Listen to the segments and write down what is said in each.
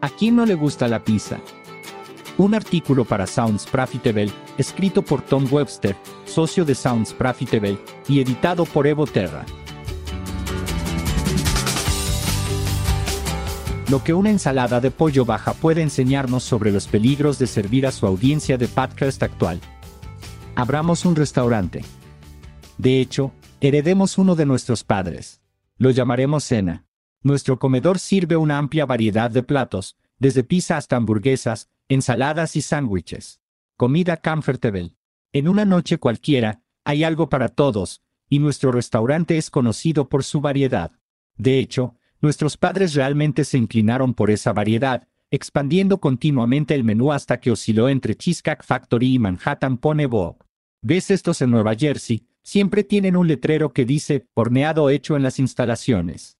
¿A quién no le gusta la pizza? Un artículo para Sounds Profitable, escrito por Tom Webster, socio de Sounds Profitable, y editado por Evo Terra. Lo que una ensalada de pollo baja puede enseñarnos sobre los peligros de servir a su audiencia de podcast actual. Abramos un restaurante. De hecho, heredemos uno de nuestros padres. Lo llamaremos cena. Nuestro comedor sirve una amplia variedad de platos, desde pizza hasta hamburguesas, ensaladas y sándwiches. Comida comfortable. En una noche cualquiera, hay algo para todos, y nuestro restaurante es conocido por su variedad. De hecho, nuestros padres realmente se inclinaron por esa variedad, expandiendo continuamente el menú hasta que osciló entre Cheesecake Factory y Manhattan Pone Bob. ¿Ves estos en Nueva Jersey? Siempre tienen un letrero que dice horneado hecho en las instalaciones.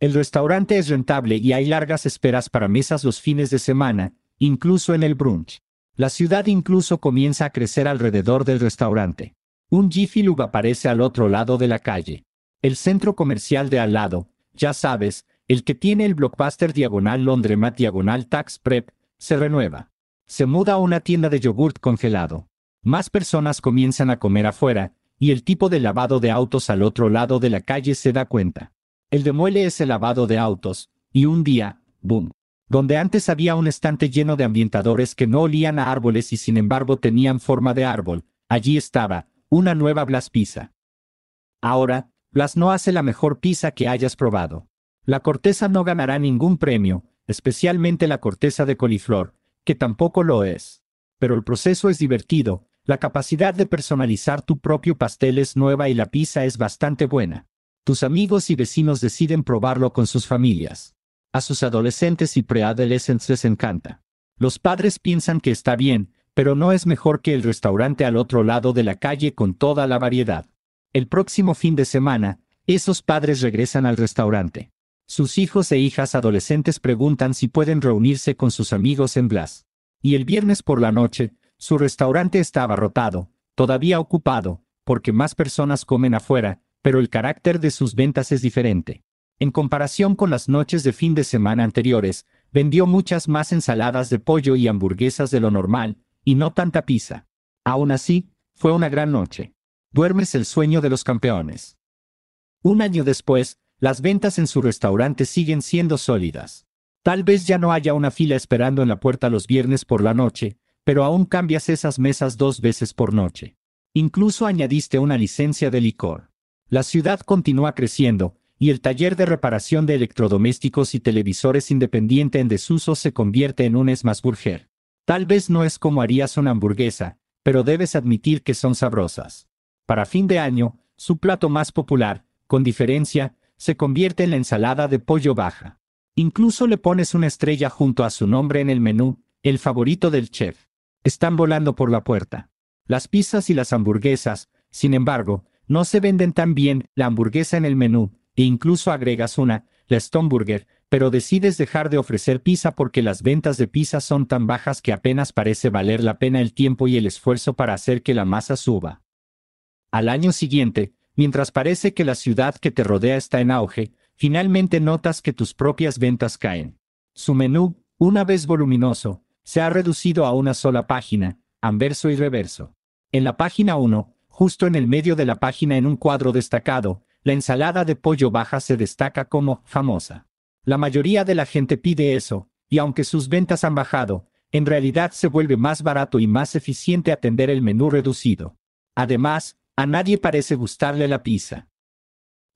El restaurante es rentable y hay largas esperas para mesas los fines de semana, incluso en el brunch. La ciudad incluso comienza a crecer alrededor del restaurante. Un Jiffy Lube aparece al otro lado de la calle. El centro comercial de al lado, ya sabes, el que tiene el blockbuster diagonal Londremat diagonal Tax Prep, se renueva. Se muda a una tienda de yogurt congelado. Más personas comienzan a comer afuera, y el tipo de lavado de autos al otro lado de la calle se da cuenta. El demuele es el lavado de autos, y un día, boom. Donde antes había un estante lleno de ambientadores que no olían a árboles y sin embargo tenían forma de árbol, allí estaba, una nueva Blas Pizza. Ahora, Blas no hace la mejor pizza que hayas probado. La corteza no ganará ningún premio, especialmente la corteza de coliflor, que tampoco lo es. Pero el proceso es divertido, la capacidad de personalizar tu propio pastel es nueva y la pizza es bastante buena. Tus amigos y vecinos deciden probarlo con sus familias. A sus adolescentes y preadolescentes les encanta. Los padres piensan que está bien, pero no es mejor que el restaurante al otro lado de la calle con toda la variedad. El próximo fin de semana, esos padres regresan al restaurante. Sus hijos e hijas adolescentes preguntan si pueden reunirse con sus amigos en Blas. Y el viernes por la noche, su restaurante está abarrotado, todavía ocupado, porque más personas comen afuera, pero el carácter de sus ventas es diferente. En comparación con las noches de fin de semana anteriores, vendió muchas más ensaladas de pollo y hamburguesas de lo normal, y no tanta pizza. Aún así, fue una gran noche. Duermes el sueño de los campeones. Un año después, las ventas en su restaurante siguen siendo sólidas. Tal vez ya no haya una fila esperando en la puerta los viernes por la noche, pero aún cambias esas mesas dos veces por noche. Incluso añadiste una licencia de licor. La ciudad continúa creciendo, y el taller de reparación de electrodomésticos y televisores independiente en desuso se convierte en un Smasburger. Tal vez no es como harías una hamburguesa, pero debes admitir que son sabrosas. Para fin de año, su plato más popular, con diferencia, se convierte en la ensalada de pollo baja. Incluso le pones una estrella junto a su nombre en el menú, el favorito del chef. Están volando por la puerta. Las pizzas y las hamburguesas, sin embargo, no se venden tan bien la hamburguesa en el menú, e incluso agregas una, la Stoneburger, pero decides dejar de ofrecer pizza porque las ventas de pizza son tan bajas que apenas parece valer la pena el tiempo y el esfuerzo para hacer que la masa suba. Al año siguiente, mientras parece que la ciudad que te rodea está en auge, finalmente notas que tus propias ventas caen. Su menú, una vez voluminoso, se ha reducido a una sola página, anverso y reverso. En la página 1, Justo en el medio de la página en un cuadro destacado, la ensalada de pollo baja se destaca como famosa. La mayoría de la gente pide eso, y aunque sus ventas han bajado, en realidad se vuelve más barato y más eficiente atender el menú reducido. Además, a nadie parece gustarle la pizza.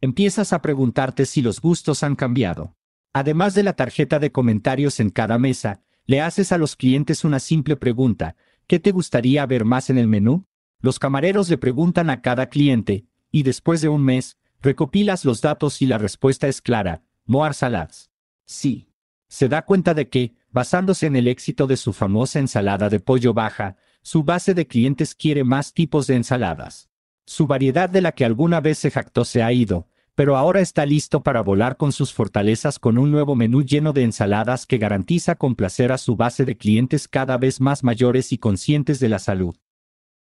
Empiezas a preguntarte si los gustos han cambiado. Además de la tarjeta de comentarios en cada mesa, le haces a los clientes una simple pregunta, ¿qué te gustaría ver más en el menú? Los camareros le preguntan a cada cliente, y después de un mes, recopilas los datos y la respuesta es clara, Moar Salads. Sí. Se da cuenta de que, basándose en el éxito de su famosa ensalada de pollo baja, su base de clientes quiere más tipos de ensaladas. Su variedad de la que alguna vez se jactó se ha ido, pero ahora está listo para volar con sus fortalezas con un nuevo menú lleno de ensaladas que garantiza complacer a su base de clientes cada vez más mayores y conscientes de la salud.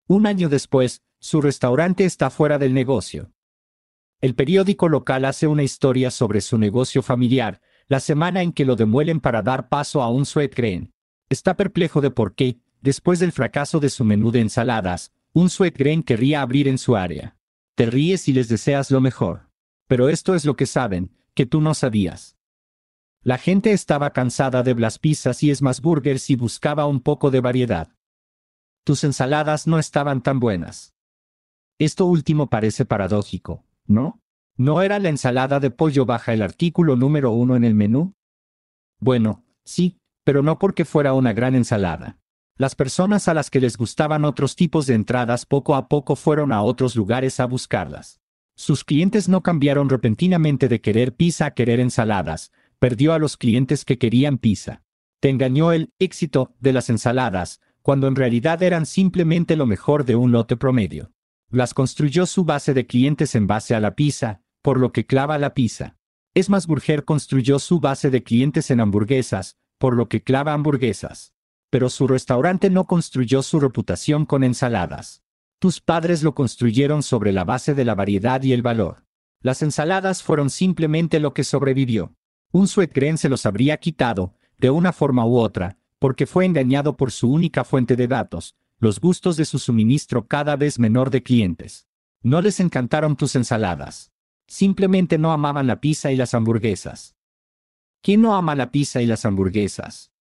Un año después, su restaurante está fuera del negocio. El periódico local hace una historia sobre su negocio familiar, la semana en que lo demuelen para dar paso a un sweat grain. Está perplejo de por qué, después del fracaso de su menú de ensaladas, un sweat grain querría abrir en su área. Te ríes y les deseas lo mejor. Pero esto es lo que saben, que tú no sabías. La gente estaba cansada de las pizzas y más burgers y buscaba un poco de variedad. Tus ensaladas no estaban tan buenas. Esto último parece paradójico, ¿no? ¿No era la ensalada de pollo baja el artículo número uno en el menú? Bueno, sí, pero no porque fuera una gran ensalada. Las personas a las que les gustaban otros tipos de entradas poco a poco fueron a otros lugares a buscarlas. Sus clientes no cambiaron repentinamente de querer pizza a querer ensaladas, perdió a los clientes que querían pizza. Te engañó el éxito de las ensaladas, cuando en realidad eran simplemente lo mejor de un lote promedio. Las construyó su base de clientes en base a la pizza, por lo que clava la pizza. Es más Burger construyó su base de clientes en hamburguesas, por lo que clava hamburguesas pero su restaurante no construyó su reputación con ensaladas. Tus padres lo construyeron sobre la base de la variedad y el valor. Las ensaladas fueron simplemente lo que sobrevivió. Un Sweetgreen se los habría quitado, de una forma u otra, porque fue engañado por su única fuente de datos, los gustos de su suministro cada vez menor de clientes. No les encantaron tus ensaladas. Simplemente no amaban la pizza y las hamburguesas. ¿Quién no ama la pizza y las hamburguesas?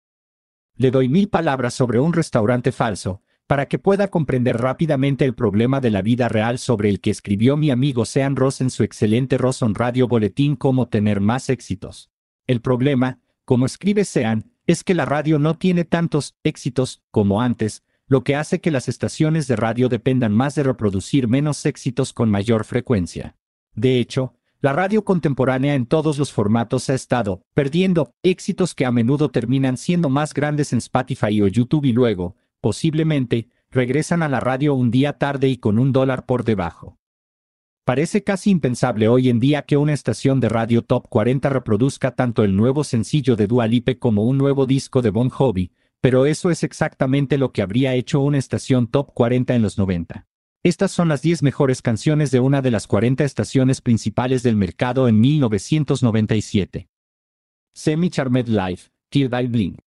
Le doy mil palabras sobre un restaurante falso, para que pueda comprender rápidamente el problema de la vida real sobre el que escribió mi amigo Sean Ross en su excelente Ross on Radio Boletín Cómo tener más éxitos. El problema, como escribe Sean, es que la radio no tiene tantos éxitos como antes, lo que hace que las estaciones de radio dependan más de reproducir menos éxitos con mayor frecuencia. De hecho, la radio contemporánea en todos los formatos ha estado perdiendo éxitos que a menudo terminan siendo más grandes en Spotify o YouTube y luego, posiblemente, regresan a la radio un día tarde y con un dólar por debajo. Parece casi impensable hoy en día que una estación de radio Top 40 reproduzca tanto el nuevo sencillo de Dua Lipe como un nuevo disco de Bon Jovi, pero eso es exactamente lo que habría hecho una estación Top 40 en los 90. Estas son las 10 mejores canciones de una de las 40 estaciones principales del mercado en 1997. Semi Charmed Life, Tear I Blink.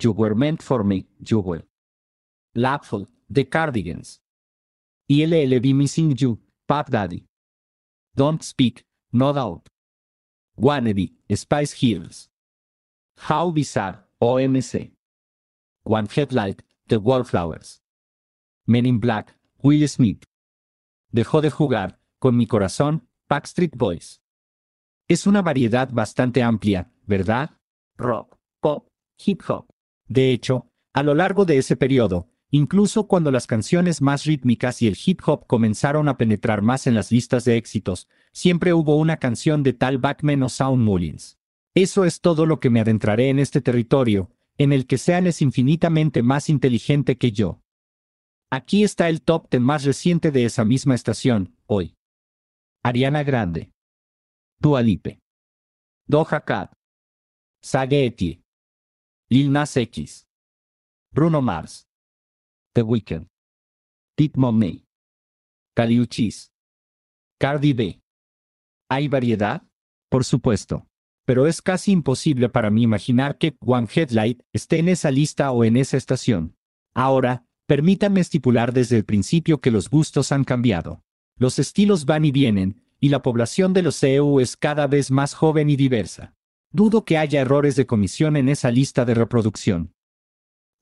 You Were Meant For Me, You Will. Laughful, The Cardigans. ILLB Missing You, Pop Daddy. Don't Speak, No Doubt. Wannabe, Spice Hills. How Bizarre, OMC. One Headlight, The Wallflowers. Men in Black, Will Smith. Dejó de jugar, con mi corazón, Backstreet Boys. Es una variedad bastante amplia, ¿verdad? Rock, pop, hip hop. De hecho, a lo largo de ese periodo, incluso cuando las canciones más rítmicas y el hip hop comenzaron a penetrar más en las listas de éxitos, siempre hubo una canción de tal Backman o Sound Mullins. Eso es todo lo que me adentraré en este territorio, en el que Sean es infinitamente más inteligente que yo. Aquí está el top 10 más reciente de esa misma estación, hoy. Ariana Grande. Dua Lipe. Doja Cat. Sagetti. Lil Nas X. Bruno Mars. The Weeknd. Tit Money. Caliuchis. Cardi B. ¿Hay variedad? Por supuesto. Pero es casi imposible para mí imaginar que One Headlight esté en esa lista o en esa estación. Ahora, Permítanme estipular desde el principio que los gustos han cambiado. Los estilos van y vienen, y la población de los CEU es cada vez más joven y diversa. Dudo que haya errores de comisión en esa lista de reproducción.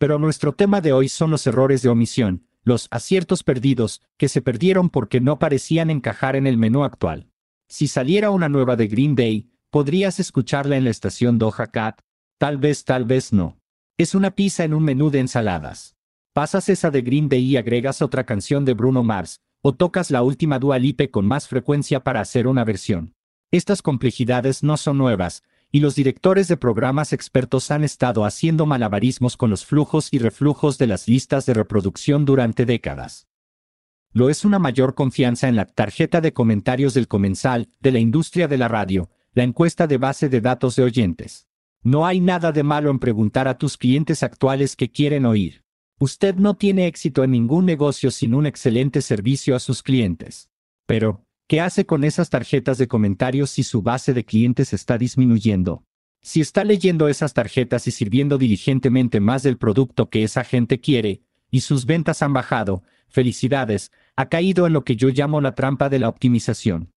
Pero nuestro tema de hoy son los errores de omisión, los aciertos perdidos, que se perdieron porque no parecían encajar en el menú actual. Si saliera una nueva de Green Day, podrías escucharla en la estación Doha Cat, tal vez, tal vez no. Es una pizza en un menú de ensaladas. Pasas esa de Green Day y agregas otra canción de Bruno Mars, o tocas la última Dua Lipe con más frecuencia para hacer una versión. Estas complejidades no son nuevas, y los directores de programas expertos han estado haciendo malabarismos con los flujos y reflujos de las listas de reproducción durante décadas. Lo es una mayor confianza en la tarjeta de comentarios del comensal, de la industria de la radio, la encuesta de base de datos de oyentes. No hay nada de malo en preguntar a tus clientes actuales qué quieren oír. Usted no tiene éxito en ningún negocio sin un excelente servicio a sus clientes. Pero, ¿qué hace con esas tarjetas de comentarios si su base de clientes está disminuyendo? Si está leyendo esas tarjetas y sirviendo diligentemente más del producto que esa gente quiere, y sus ventas han bajado, felicidades, ha caído en lo que yo llamo la trampa de la optimización.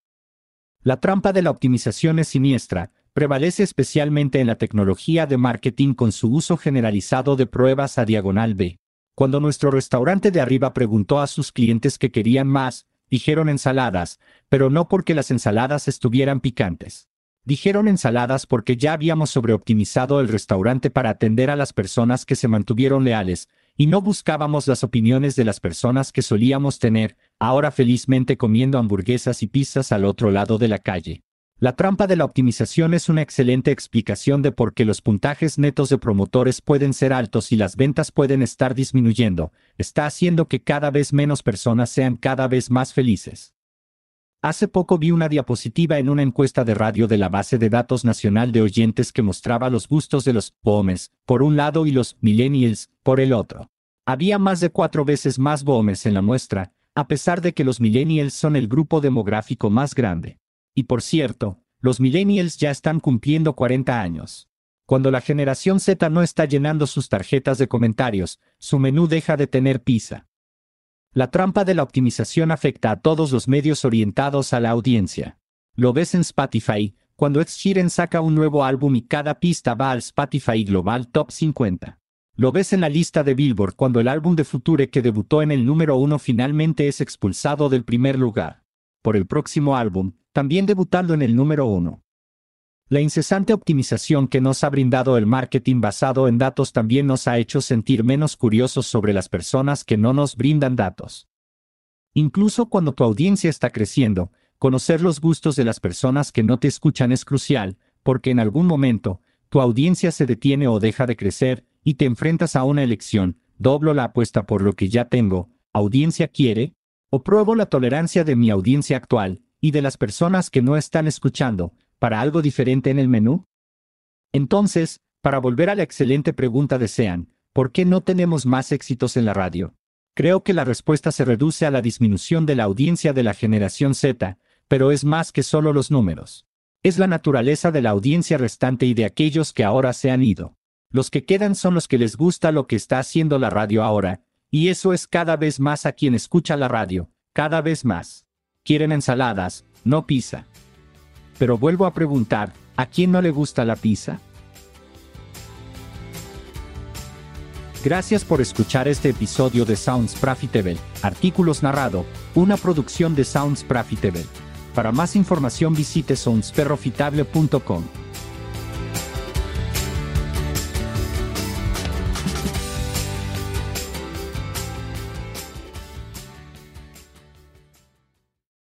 La trampa de la optimización es siniestra, prevalece especialmente en la tecnología de marketing con su uso generalizado de pruebas a diagonal B. Cuando nuestro restaurante de arriba preguntó a sus clientes que querían más, dijeron ensaladas, pero no porque las ensaladas estuvieran picantes. Dijeron ensaladas porque ya habíamos sobreoptimizado el restaurante para atender a las personas que se mantuvieron leales, y no buscábamos las opiniones de las personas que solíamos tener, ahora felizmente comiendo hamburguesas y pizzas al otro lado de la calle. La trampa de la optimización es una excelente explicación de por qué los puntajes netos de promotores pueden ser altos y las ventas pueden estar disminuyendo, está haciendo que cada vez menos personas sean cada vez más felices. Hace poco vi una diapositiva en una encuesta de radio de la base de datos nacional de oyentes que mostraba los gustos de los boomers, por un lado y los millennials, por el otro. Había más de cuatro veces más boomers en la muestra, a pesar de que los millennials son el grupo demográfico más grande. Y por cierto, los millennials ya están cumpliendo 40 años. Cuando la generación Z no está llenando sus tarjetas de comentarios, su menú deja de tener pizza. La trampa de la optimización afecta a todos los medios orientados a la audiencia. Lo ves en Spotify, cuando Ed Sheeran saca un nuevo álbum y cada pista va al Spotify Global Top 50. Lo ves en la lista de Billboard cuando el álbum de Future que debutó en el número uno finalmente es expulsado del primer lugar. Por el próximo álbum, también debutando en el número uno. La incesante optimización que nos ha brindado el marketing basado en datos también nos ha hecho sentir menos curiosos sobre las personas que no nos brindan datos. Incluso cuando tu audiencia está creciendo, conocer los gustos de las personas que no te escuchan es crucial, porque en algún momento, tu audiencia se detiene o deja de crecer, y te enfrentas a una elección, doblo la apuesta por lo que ya tengo, audiencia quiere, o pruebo la tolerancia de mi audiencia actual, y de las personas que no están escuchando, para algo diferente en el menú? Entonces, para volver a la excelente pregunta de Sean, ¿por qué no tenemos más éxitos en la radio? Creo que la respuesta se reduce a la disminución de la audiencia de la generación Z, pero es más que solo los números. Es la naturaleza de la audiencia restante y de aquellos que ahora se han ido. Los que quedan son los que les gusta lo que está haciendo la radio ahora, y eso es cada vez más a quien escucha la radio, cada vez más. Quieren ensaladas, no pizza. Pero vuelvo a preguntar, ¿a quién no le gusta la pizza? Gracias por escuchar este episodio de Sounds Profitable, artículos narrado, una producción de Sounds Profitable. Para más información visite soundsprofitable.com.